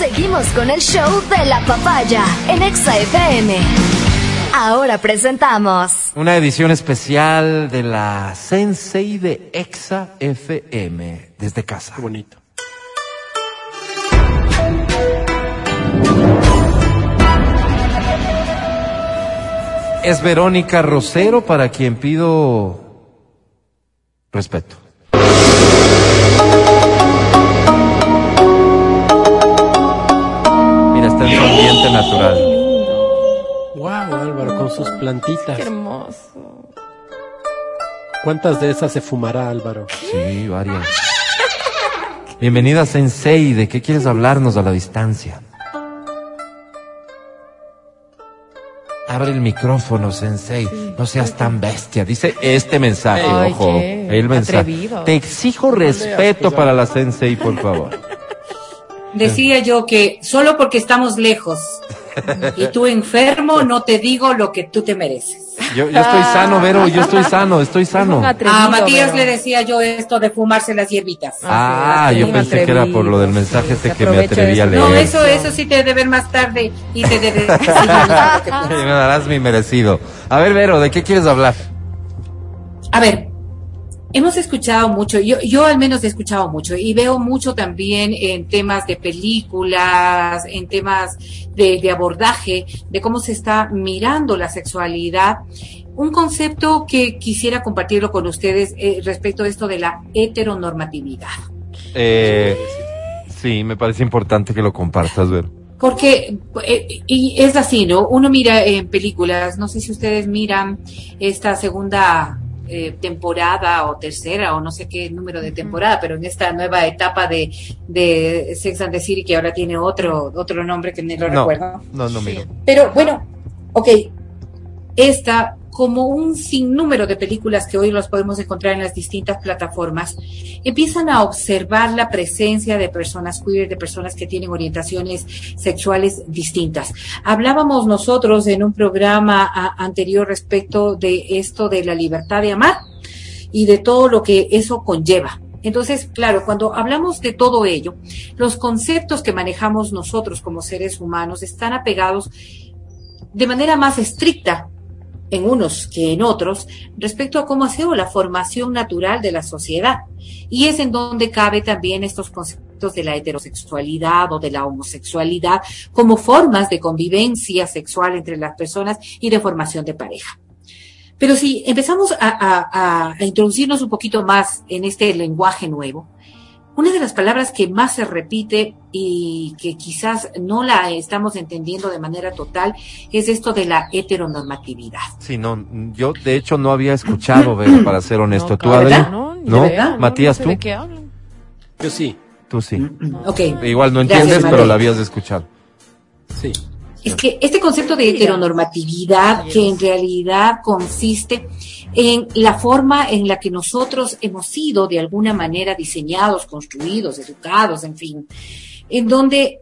Seguimos con el show de la papaya en Exa FM. Ahora presentamos una edición especial de la Sensei de Exa FM desde casa. Qué bonito. Es Verónica Rosero para quien pido respeto. Está en su ambiente natural. Wow, Álvaro, con sus plantitas. Qué hermoso. ¿Cuántas de esas se fumará, Álvaro? Sí, varias. Bienvenida, Sensei. ¿De qué quieres hablarnos a la distancia? Abre el micrófono, Sensei. No seas tan bestia. Dice este mensaje, Ay, ojo. qué El mensaje. atrevido. Te exijo respeto para la Sensei, por favor. Decía yo que solo porque estamos lejos y tú enfermo, no te digo lo que tú te mereces. Yo, yo estoy sano, Vero. Yo estoy sano, estoy sano. atrevido, A Matías le decía yo esto de fumarse las hierbitas. Ah, sí, yo pensé que era por lo del mensaje sí, este que me atreví a leer. No, eso, eso sí te debe ver más tarde y te debe decir lo que Y piensas. me darás mi merecido. A ver, Vero, ¿de qué quieres hablar? A ver, hemos escuchado mucho, yo, yo al menos he escuchado mucho y veo mucho también en temas de películas, en temas de, de abordaje, de cómo se está mirando la sexualidad. Un concepto que quisiera compartirlo con ustedes eh, respecto a esto de la heteronormatividad. Eh, sí, me parece importante que lo compartas, Vero. Porque, eh, y es así, ¿no? Uno mira en películas, no sé si ustedes miran esta segunda eh, temporada o tercera o no sé qué número de temporada, pero en esta nueva etapa de, de Sex and the City que ahora tiene otro, otro nombre que ni lo No, recuerdo. no, no, miro. Pero bueno, ok, esta como un sinnúmero de películas que hoy los podemos encontrar en las distintas plataformas, empiezan a observar la presencia de personas queer, de personas que tienen orientaciones sexuales distintas. Hablábamos nosotros en un programa anterior respecto de esto de la libertad de amar y de todo lo que eso conlleva. Entonces, claro, cuando hablamos de todo ello, los conceptos que manejamos nosotros como seres humanos están apegados de manera más estricta en unos que en otros respecto a cómo ha sido la formación natural de la sociedad. Y es en donde cabe también estos conceptos de la heterosexualidad o de la homosexualidad como formas de convivencia sexual entre las personas y de formación de pareja. Pero si empezamos a, a- a introducirnos un poquito más en este lenguaje nuevo, una de las palabras que más se repite y que quizás no la estamos entendiendo de manera total es esto de la heteronormatividad. Sí, no, yo de hecho no había escuchado, Vero, para ser honesto. No, ¿Tú, Adri? No, ¿No? de verdad, Matías, no sé ¿tú? de qué hablan. Yo sí, Tú sí. Ok. Igual no Gracias, entiendes, pero la habías escuchado. sí. Es que este concepto de heteronormatividad, que en realidad consiste en la forma en la que nosotros hemos sido de alguna manera diseñados, construidos, educados, en fin, en donde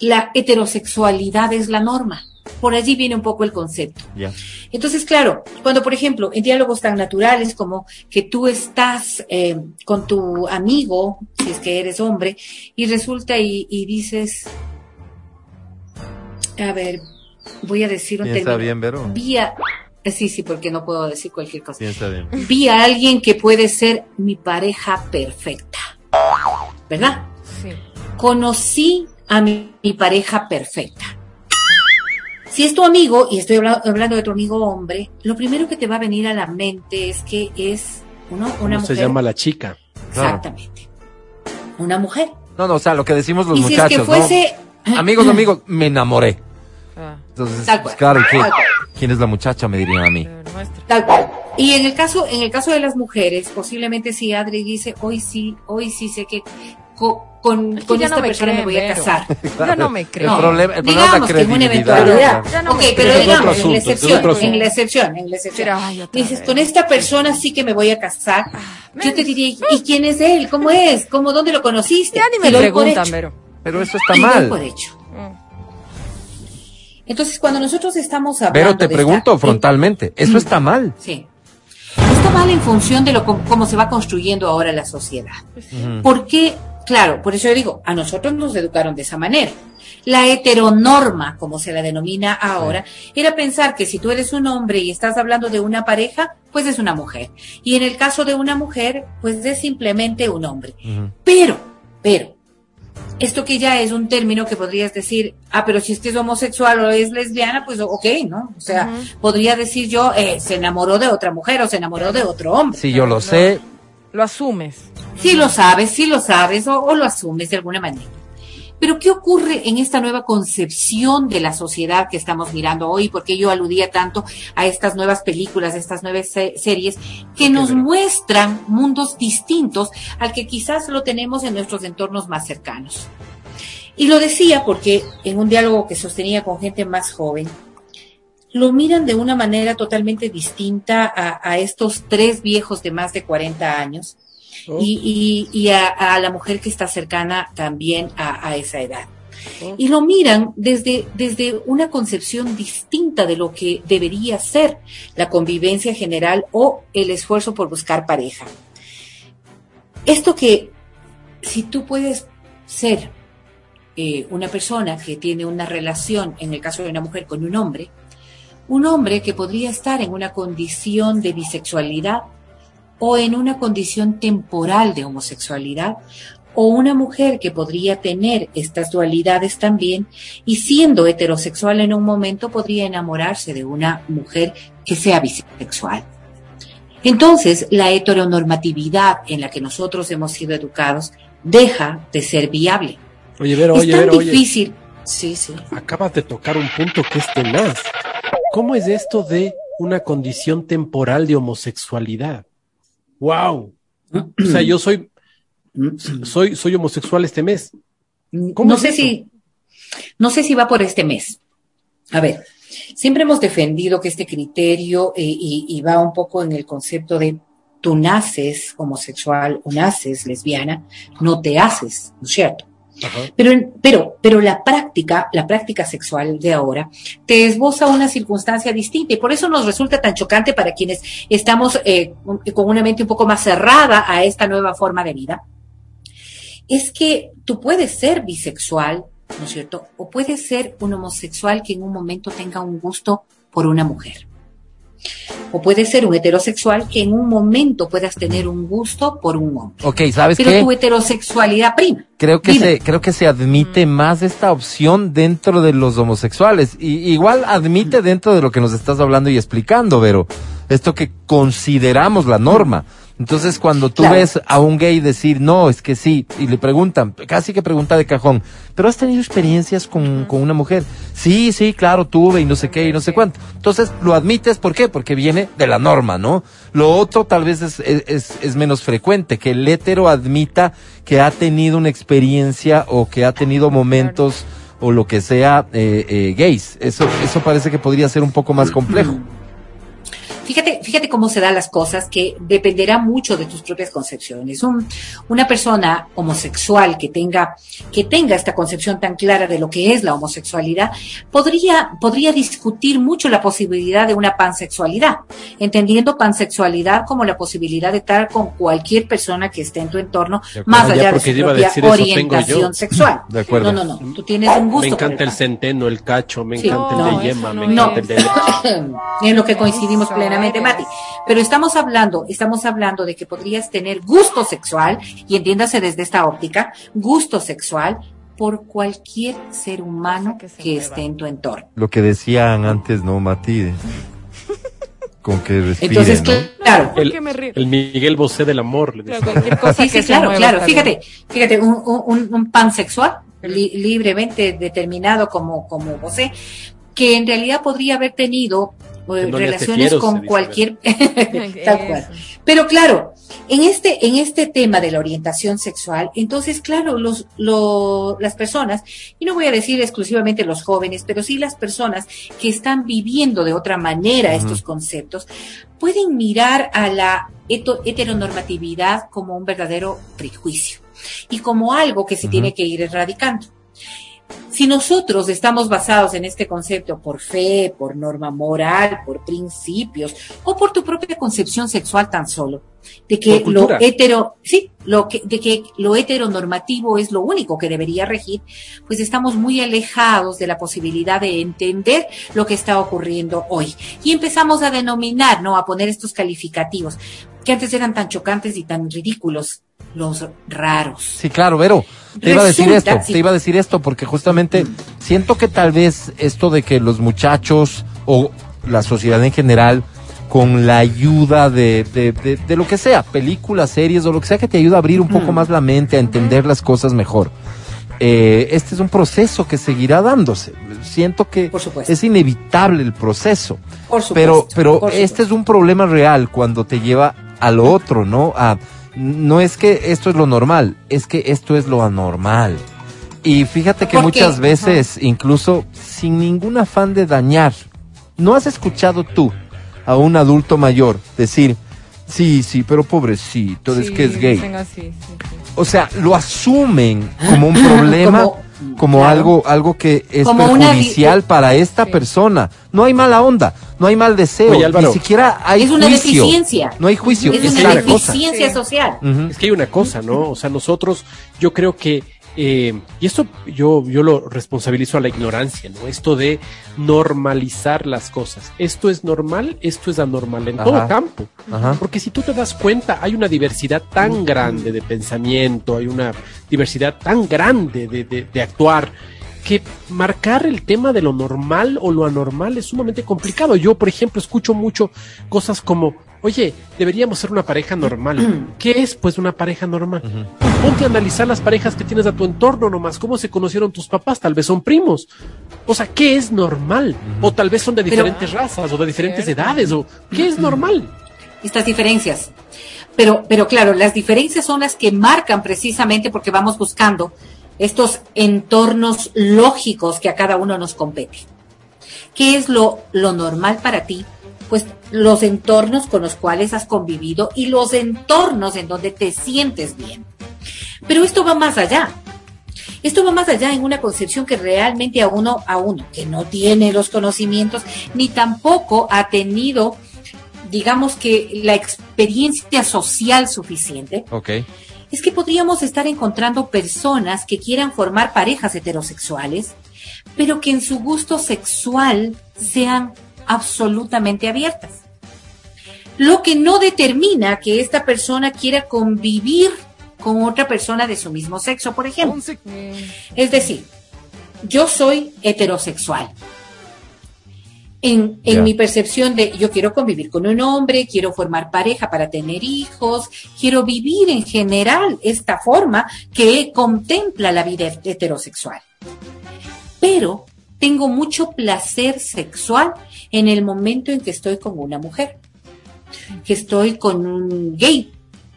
la heterosexualidad es la norma. Por allí viene un poco el concepto. Ya. Entonces, claro, cuando, por ejemplo, en diálogos tan naturales como que tú estás eh, con tu amigo, si es que eres hombre, y resulta y, y dices, a ver, voy a decir un Piensa término. bien, Vero. Vía, sí, sí, porque no puedo decir cualquier cosa. Piensa bien. Vi a alguien que puede ser mi pareja perfecta, ¿verdad? Sí. conocí a mi, mi pareja perfecta. Si es tu amigo, y estoy habla- hablando de tu amigo hombre, lo primero que te va a venir a la mente es que es uno, una ¿Cómo mujer. se llama la chica? Exactamente. Una mujer. No, no, o sea, lo que decimos los y si es muchachos, que fuese. ¿no? Amigos, amigos, me enamoré. Ah, Entonces, Tal pues, cual. claro, ¿qué- Tal cual. ¿Quién es la muchacha? Me dirían a mí. Tal cual. Y en el caso, en el caso de las mujeres, posiblemente si Adri dice, hoy sí, hoy sí sé que co- con, Es que con esta no me persona me voy a casar. Yo no me creo. El problema, el problema es la digamos que en una eventualidad. Ya no ok, pero. Es digamos, en asunto, la es excepción, en la excepción, en la excepción. Pero, ay, Dices, vez. con esta persona sí que me voy a casar. Ah, Yo te diría, ¿y quién es él? ¿Cómo es? ¿Cómo, dónde lo conociste? Ya ni me por preguntan, pero. Pero eso está mal. por hecho. Mm. Entonces, cuando nosotros estamos hablando Pero te de pregunto esta- frontalmente, eso está mal. Sí. Está mal en función de lo cómo se va construyendo ahora la sociedad. Ujú. ¿Por qué claro, por eso yo digo, a nosotros nos educaron de esa manera. La heteronorma, como se la denomina ahora, era pensar que si tú eres un hombre y estás hablando de una pareja, pues es una mujer. Y en el caso de una mujer, pues es simplemente un hombre. Pero, pero, esto que ya es un término que podrías decir, ah, pero si es que es homosexual o es lesbiana, pues ok, ¿no? O sea, podría decir yo, eh, se enamoró de otra mujer o se enamoró de otro hombre. Sí, yo lo No. sé. Lo asumes. Sí lo sabes, sí lo sabes o, o lo asumes de alguna manera. Pero ¿qué ocurre en esta nueva concepción de la sociedad que estamos mirando hoy? Porque yo aludía tanto a estas nuevas películas, a estas nuevas se- series que nos muestran mundos distintos al que quizás lo tenemos en nuestros entornos más cercanos. Y lo decía porque en un diálogo que sostenía con gente más joven, lo miran de una manera totalmente distinta a, a estos tres viejos de más de 40 años Oh, y, y- y a, a la mujer que está cercana también a, a esa edad. Oh. Y lo miran desde, desde una concepción distinta de lo que debería ser la convivencia general o el esfuerzo por buscar pareja. Esto que si tú puedes ser eh, una persona que tiene una relación, en el caso de una mujer, con un hombre, un hombre que podría estar en una condición de bisexualidad o en una condición temporal de homosexualidad, o una mujer que podría tener estas dualidades también y siendo heterosexual en un momento podría enamorarse de una mujer que sea bisexual. Entonces, la heteronormatividad en la que nosotros hemos sido educados deja de ser viable. Oye, Vero, es oye, tan Vero, oye. difícil. Sí, sí. Acabas de tocar un punto que es tenaz. ¿Cómo es esto de una condición temporal de homosexualidad? ¡Wow! O sea, yo soy, soy, soy homosexual este mes. ¿Cómo no es sé si no sé si va por este mes. A ver, siempre hemos defendido que este criterio eh, y, y va un poco en el concepto de tú naces homosexual o naces lesbiana, no te haces, ¿no es cierto? Pero, pero, pero la práctica, la práctica sexual de ahora, te esboza una circunstancia distinta y por eso nos resulta tan chocante para quienes estamos eh, con una mente un poco más cerrada a esta nueva forma de vida. Es que tú puedes ser bisexual, ¿no es cierto? O puedes ser un homosexual que en un momento tenga un gusto por una mujer. O puedes ser un heterosexual que en un momento puedas tener un gusto por un hombre. Ok, ¿sabes Pero qué? tu heterosexualidad prima. Creo que Dime. se, creo que se admite más esta opción dentro de los homosexuales. Y igual admite dentro de lo que nos estás hablando y explicando, pero esto que consideramos la norma. Entonces, cuando tú Claro. ves a un gay decir, no, es que sí, y le preguntan, casi que pregunta de cajón, ¿pero has tenido experiencias con, con una mujer? Sí, sí, claro, tuve y no sé qué y no sé cuánto. Entonces, lo admites, ¿por qué? Porque viene de la norma, ¿no? Lo otro tal vez es, es, es- es menos frecuente, que el hétero admita que ha tenido una experiencia o que ha tenido momentos o lo que sea eh, eh, gays. Eso, eso parece que podría ser un poco más complejo. Fíjate, fíjate cómo se dan las cosas, que dependerá mucho de tus propias concepciones. Un- una persona homosexual que tenga, que tenga esta concepción tan clara de lo que es la homosexualidad, podría, podría discutir mucho la posibilidad de una pansexualidad, entendiendo pansexualidad como la posibilidad de estar con cualquier persona que esté en tu entorno, acuerdo. más allá de su propia orientación sexual. De acuerdo. No, no, no. Tú tienes un gusto. Me encanta el centeno, el cacho, me Sí. encanta No, el de yema, no me es. encanta el de en lo que coincidimos plenamente, Mati. Pero estamos hablando, estamos hablando de que podrías tener gusto sexual, y entiéndase desde esta óptica, gusto sexual por cualquier ser humano Que se que mueva. esté en tu entorno. Lo que decían antes, ¿no, Mati? Con que respire, Entonces, ¿no? claro. ¿Por El- Miguel Bosé del amor. le Claro, decía. cualquier cosa Sí, que sí, claro, claro. Fíjate, fíjate, un, un, un pansexual li- libremente determinado como, como José, que en realidad podría haber tenido no relaciones fieros, con cualquier tal cual. Pero claro, en este, en este tema de la orientación sexual, entonces, claro, los, lo- las personas, y no voy a decir exclusivamente los jóvenes, pero sí las personas que están viviendo de otra manera estos conceptos, pueden mirar a la heto- heteronormatividad como un verdadero prejuicio y como algo que se tiene que ir erradicando. Si nosotros estamos basados en este concepto por fe, por norma moral, por principios o por tu propia concepción sexual tan solo, de que lo hetero, sí, lo que, de que lo heteronormativo es lo único que debería regir, pues estamos muy alejados de la posibilidad de entender lo que está ocurriendo hoy. Y empezamos a denominar, ¿no? A poner estos calificativos que antes eran tan chocantes y tan ridículos, los raros. Sí, claro, Vero. Te iba a decir esto, sí. te iba a decir esto, porque justamente siento que tal vez esto de que los muchachos o la sociedad en general, con la ayuda de, de, de- de lo que sea, películas, series o lo que sea que te ayuda a abrir un poco más la mente, a entender las cosas mejor. Eh, este es un proceso que seguirá dándose. Siento que Por es inevitable el proceso. Por supuesto. Pero, pero este es un problema real cuando te lleva a lo otro, ¿no? A, no es que esto es lo normal, es que esto es lo anormal. Y fíjate que muchas veces, incluso sin ningún afán de dañar, ¿no has escuchado tú a un adulto mayor decir, sí, sí, pero pobrecito, es Sí, que es gay? dicen así, sí, sí. O sea, lo asumen como un problema, como, Como- claro. algo, algo que es Como una di- perjudicial para esta Sí. persona. No hay mala onda, no hay mal deseo, Oye, Álvaro. ni siquiera hay Es una juicio. deficiencia. No hay juicio, es es, una cosa. deficiencia social. Es que hay una cosa, ¿no? O sea, nosotros, yo creo que, eh, y esto yo, yo lo responsabilizo a la ignorancia, ¿no? Esto de normalizar las cosas. Esto es normal, esto es anormal en Ajá. todo campo. Ajá. Porque si tú te das cuenta, hay una diversidad tan grande de pensamiento, hay una diversidad tan grande de, de- de actuar, que marcar el tema de lo normal o lo anormal es sumamente complicado. Yo, por ejemplo, escucho mucho cosas como, oye, deberíamos ser una pareja normal. ¿Qué es, pues, una pareja normal? Ponte a analizar las parejas que tienes a tu entorno nomás, cómo se conocieron tus papás, tal vez son primos. O sea, ¿qué es normal? O tal vez son de Pero- diferentes razas o de diferentes Cierto. edades, o ¿qué es normal? estas diferencias. Pero, pero claro, las diferencias son las que marcan precisamente porque vamos buscando estos entornos lógicos que a cada uno nos compete. ¿Qué es lo, lo normal para ti? Pues los entornos con los cuales has convivido y los entornos en donde te sientes bien. Pero esto va más allá. Esto va más allá en una concepción que realmente a uno, a uno que no tiene los conocimientos ni tampoco ha tenido digamos que la experiencia social suficiente, Ok. es que podríamos estar encontrando personas que quieran formar parejas heterosexuales, pero que en su gusto sexual sean absolutamente abiertas. Lo que no determina que esta persona quiera convivir con otra persona de su mismo sexo, por ejemplo. Es decir, yo soy heterosexual. En, en mi percepción de yo quiero convivir con un hombre, quiero formar pareja para tener hijos, quiero vivir en general esta forma que contempla la vida heterosexual. Pero tengo mucho placer sexual en el momento en que estoy con una mujer, que estoy con un gay,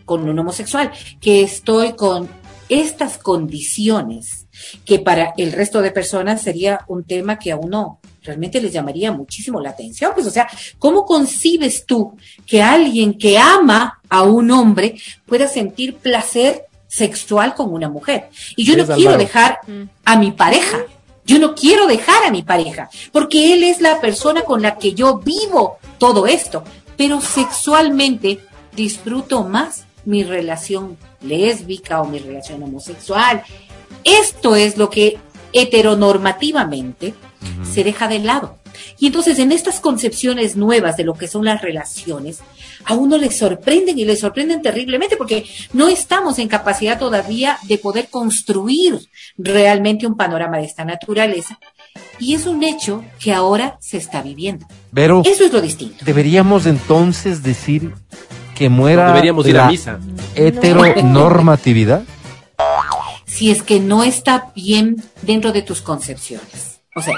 con un homosexual, que estoy con estas condiciones que para el resto de personas sería un tema que a uno realmente les llamaría muchísimo la atención. Pues, o sea, ¿cómo concibes tú que alguien que ama a un hombre pueda sentir placer sexual con una mujer? Y yo no ¿Ves, quiero dejar Mm. a mi pareja. Yo no quiero dejar a mi pareja, porque él es la persona con la que yo vivo todo esto, pero sexualmente disfruto más mi relación lésbica o mi relación homosexual. Esto es lo que heteronormativamente se deja de lado. Y entonces en estas concepciones nuevas de lo que son las relaciones, a uno le sorprenden y le sorprenden terriblemente porque no estamos en capacidad todavía de poder construir realmente un panorama de esta naturaleza. Y es un hecho que ahora se está viviendo. Pero Eso es lo distinto. deberíamos entonces decir que muera Deberíamos ir la a misa. heteronormatividad. si es que no está bien dentro de tus concepciones. O sea,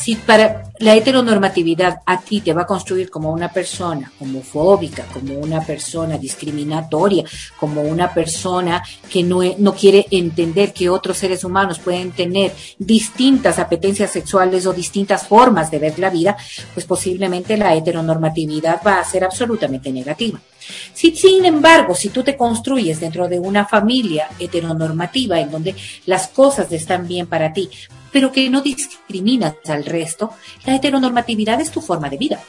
si para la heteronormatividad a ti te va a construir como una persona homofóbica, como una persona discriminatoria, como una persona que no, e- no quiere entender que otros seres humanos pueden tener distintas apetencias sexuales o distintas formas de ver la vida, pues posiblemente la heteronormatividad va a ser absolutamente negativa. Si, sin embargo, si tú te construyes dentro de una familia heteronormativa en donde las cosas están bien para ti, pero que no discriminas al resto, la heteronormatividad es tu forma de vida.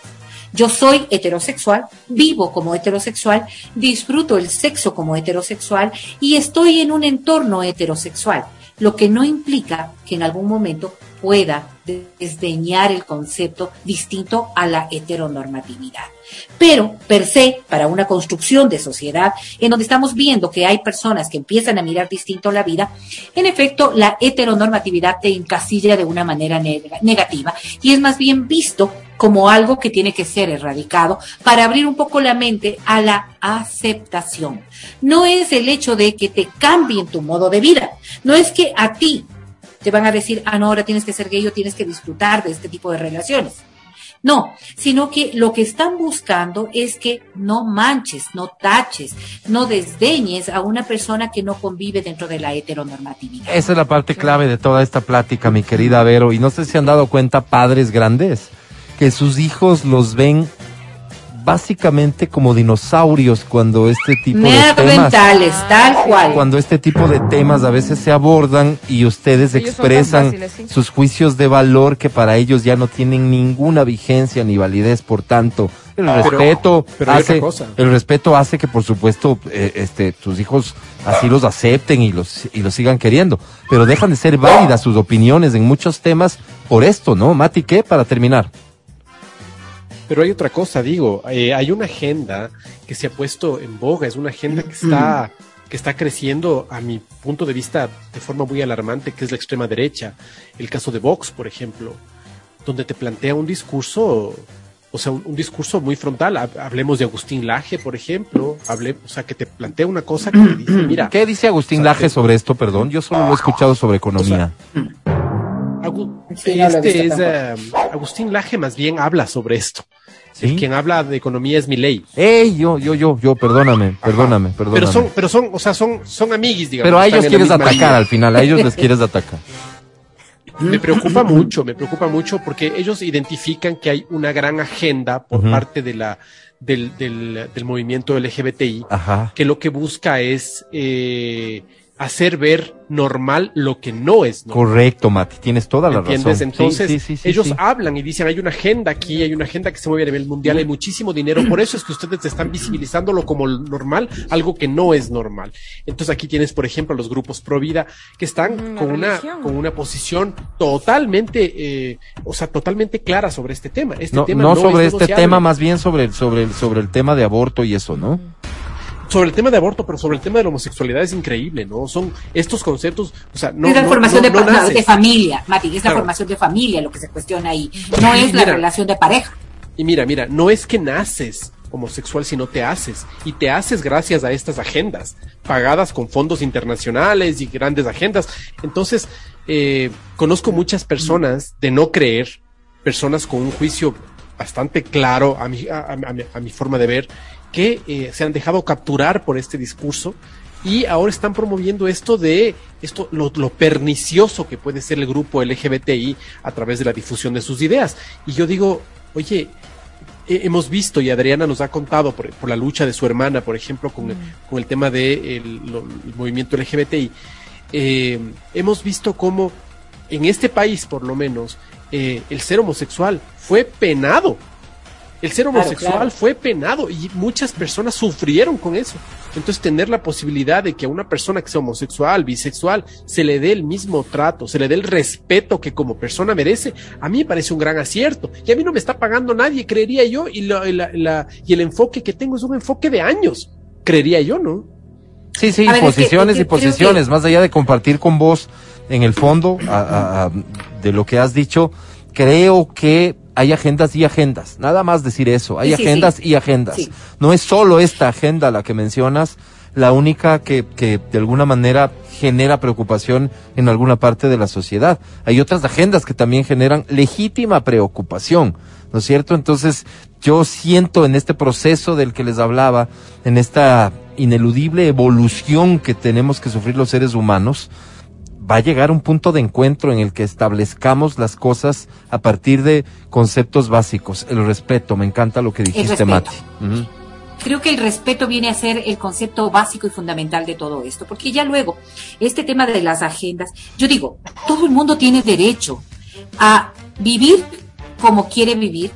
Yo soy heterosexual, vivo como heterosexual, disfruto el sexo como heterosexual y estoy en un entorno heterosexual, lo que no implica que en algún momento pueda desdeñar el concepto distinto a la heteronormatividad. Pero, per se, para una construcción de sociedad en donde estamos viendo que hay personas que empiezan a mirar distinto la vida, en efecto, la heteronormatividad te encasilla de una manera negativa y es más bien visto como algo que tiene que ser erradicado para abrir un poco la mente a la aceptación. No es el hecho de que te cambien tu modo de vida, no es que a ti te van a decir, ah, no, ahora tienes que ser gay o tienes que disfrutar de este tipo de relaciones. No, sino que lo que están buscando es que no manches, no taches, no desdeñes a una persona que no convive dentro de la heteronormatividad. Esa es la parte clave de toda esta plática, mi querida Vero. Y no sé si han dado cuenta padres grandes que sus hijos los ven básicamente como dinosaurios cuando este tipo de temas tal cual. cuando este tipo de temas a veces se abordan y ustedes Ellos expresan fáciles, sí. sus juicios de valor que para ellos ya no tienen ninguna vigencia ni validez por tanto el Pero- respeto pero hay hace otra cosa. el respeto hace que por supuesto eh, este tus hijos así los acepten y los y los sigan queriendo pero dejan de ser válidas sus opiniones en muchos temas por esto no Mati qué para terminar Pero hay otra cosa, digo, eh, hay una agenda que se ha puesto en boga, es una agenda que está, que está creciendo a mi punto de vista de forma muy alarmante, que es la extrema derecha. El caso de Vox, por ejemplo, donde te plantea un discurso, o sea, un, un discurso muy frontal. Ha- Hablemos de Agustín Laje, por ejemplo, hable, o sea, que te plantea una cosa que te dice, mira, ¿Qué dice Agustín O sea, Laje que- sobre esto, perdón? Yo solo lo he escuchado sobre economía. Agu- Sí, no lo he este es, eh, Agustín Laje más bien habla sobre esto. ¿Sí? El quien habla de economía es mi ley. Ey, yo, yo, yo, yo, perdóname, perdóname, perdóname. Pero son, pero son, o sea, son, son amiguis, digamos. Pero a ellos quieres atacar al final, a ellos les quieres atacar. Me preocupa mucho, me preocupa mucho porque ellos identifican que hay una gran agenda por parte de la, del, del, del movimiento LGBTI Ajá. que lo que busca es eh, hacer ver normal lo que no es normal. Correcto, Mati, tienes toda la ¿Entiendes? razón. Entonces, Sí, sí, sí, sí, ellos sí. hablan y dicen, hay una agenda aquí, hay una agenda que se mueve a nivel mundial, hay muchísimo dinero, por eso es que ustedes están visibilizándolo como normal, algo que no es normal. Entonces aquí tienes, por ejemplo, a los grupos pro vida que están Mm, con una, con una posición totalmente, eh, o sea, totalmente clara sobre este tema. Este no, tema no no sobre es este negociable. tema, más bien sobre el, sobre el, sobre el tema de aborto y eso, ¿no? Sobre el tema de aborto, pero sobre el tema de la homosexualidad es increíble, ¿no? Son estos conceptos, o sea, no. es la no- formación no- de, no familia, Mati, es la Claro. formación de familia lo que se cuestiona ahí. No es la relación de pareja. Y mira, mira, no es que naces homosexual, sino te haces. Y te haces gracias a estas agendas, pagadas con fondos internacionales y grandes agendas. Entonces, eh, conozco muchas personas de no creer, personas con un juicio bastante claro a mi, a, a- a mi- a mi forma de ver, que eh, se han dejado capturar por este discurso y ahora están promoviendo esto de esto lo, lo pernicioso que puede ser el grupo LGBTI a través de la difusión de sus ideas. Y yo digo, oye, he- hemos visto y Adriana nos ha contado por, por la lucha de su hermana, por ejemplo, con, el, con el tema del movimiento LGBTI, eh, hemos visto cómo en este país, por lo menos, eh, el ser homosexual fue penado. El ser homosexual claro. fue penado y muchas personas sufrieron con eso. Entonces, tener la posibilidad de que a una persona que sea homosexual, bisexual, se le dé el mismo trato, se le dé el respeto que como persona merece, a mí me parece un gran acierto. Y a mí no me está pagando nadie, creería yo, y, la- y la- la- y el enfoque que tengo es un enfoque de años, creería yo, ¿no? Sí, sí, es que- posiciones es y que posiciones, que- más allá de compartir con vos en el fondo a- a- a- de lo que has dicho, creo que hay agendas y agendas, nada más decir eso, hay Sí, agendas sí. y agendas. No es solo esta agenda la que mencionas, la única que, que de alguna manera genera preocupación en alguna parte de la sociedad. Hay otras agendas que también generan legítima preocupación, ¿no es cierto? Entonces, yo siento en este proceso del que les hablaba, en esta ineludible evolución que tenemos que sufrir los seres humanos, va a llegar un punto de encuentro en el que establezcamos las cosas a partir de conceptos básicos. El respeto, me encanta lo que dijiste. Mati. Creo que el respeto viene a ser el concepto básico y fundamental de todo esto, porque ya luego, este tema de las agendas, yo digo, todo el mundo tiene derecho a vivir como quiere vivir,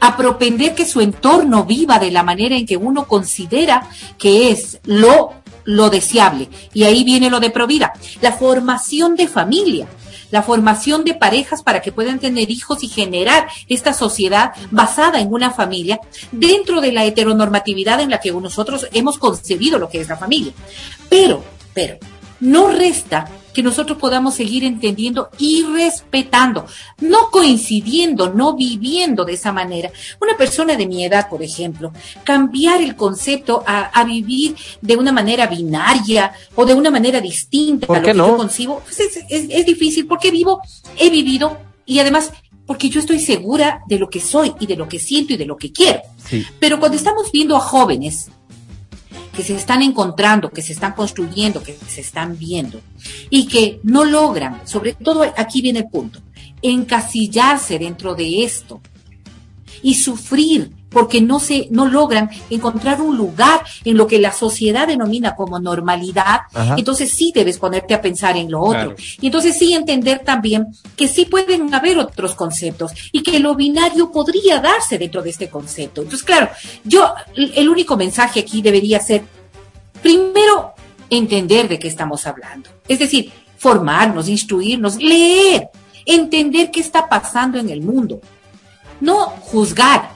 a propender que su entorno viva de la manera en que uno considera que es lo, lo deseable. Y ahí viene lo de Provida, la formación de familia la formación de parejas para que puedan tener hijos y generar esta sociedad basada en una familia dentro de la heteronormatividad en la que nosotros hemos concebido lo que es la familia. Pero, pero, no resta que nosotros podamos seguir entendiendo y respetando, no coincidiendo, no viviendo de esa manera. Una persona de mi edad, por ejemplo, cambiar el concepto a, vivir de una manera binaria o de una manera distinta a lo que yo concibo, pues es, es difícil porque vivo, he vivido y además porque yo estoy segura de lo que soy y de lo que siento y de lo que quiero. Sí. Pero cuando estamos viendo a jóvenes que se están encontrando, que se están construyendo, que se están viendo y que no logran, sobre todo aquí viene el punto, encasillarse dentro de esto y sufrir porque no se no logran encontrar un lugar en lo que la sociedad denomina como normalidad, entonces sí debes ponerte a pensar en lo otro. Y entonces sí entender también que sí pueden haber otros conceptos y que lo binario podría darse dentro de este concepto. Entonces, claro, yo el único mensaje aquí debería ser primero entender de qué estamos hablando. Es decir, formarnos, instruirnos, leer, entender qué está pasando en el mundo. No juzgar,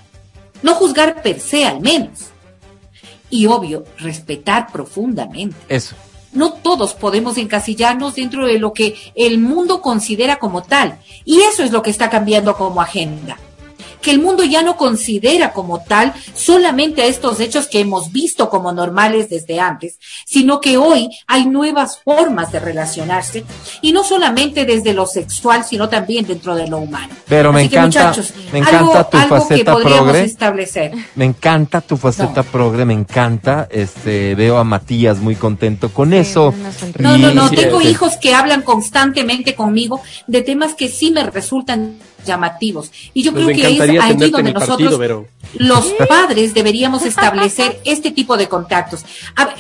no juzgar per se al menos. Y obvio, respetar profundamente. Eso. No todos podemos encasillarnos dentro de lo que el mundo considera como tal. Y eso es lo que está cambiando como agenda que el mundo ya no considera como tal solamente a estos hechos que hemos visto como normales desde antes, sino que hoy hay nuevas formas de relacionarse y no solamente desde lo sexual, sino también dentro de lo humano. Pero me encanta, me encanta tu faceta progre. Establecer. Me encanta tu faceta progre, me encanta. Este, veo a Matías muy contento con eso. No, no, no, tengo hijos que hablan constantemente conmigo de temas que sí me resultan llamativos. Y yo creo que es allí donde nosotros, los padres, deberíamos establecer este tipo de contactos.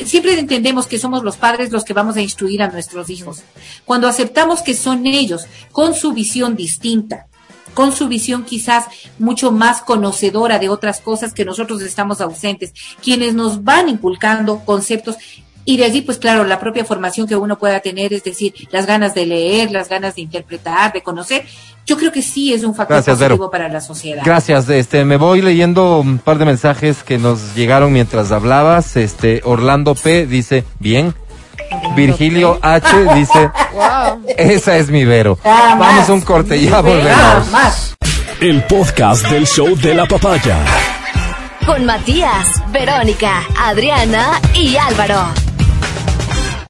siempre entendemos que somos los padres los que vamos a instruir a nuestros hijos. Cuando aceptamos que son ellos, con su visión distinta, con su visión quizás mucho más conocedora de otras cosas que nosotros estamos ausentes, quienes nos van inculcando conceptos y de allí, pues claro, la propia formación que uno pueda tener, es decir, las ganas de leer, las ganas de interpretar, de conocer, yo creo que sí es un factor positivo para la sociedad. Gracias, este, me voy leyendo un par de mensajes que nos llegaron mientras hablabas. Este, Orlando P dice, bien. Virgilio H dice, wow. esa es mi Vero. Vamos a un corte, ya volvemos. El podcast del show de la papaya. Con Matías, Verónica, Adriana y Álvaro.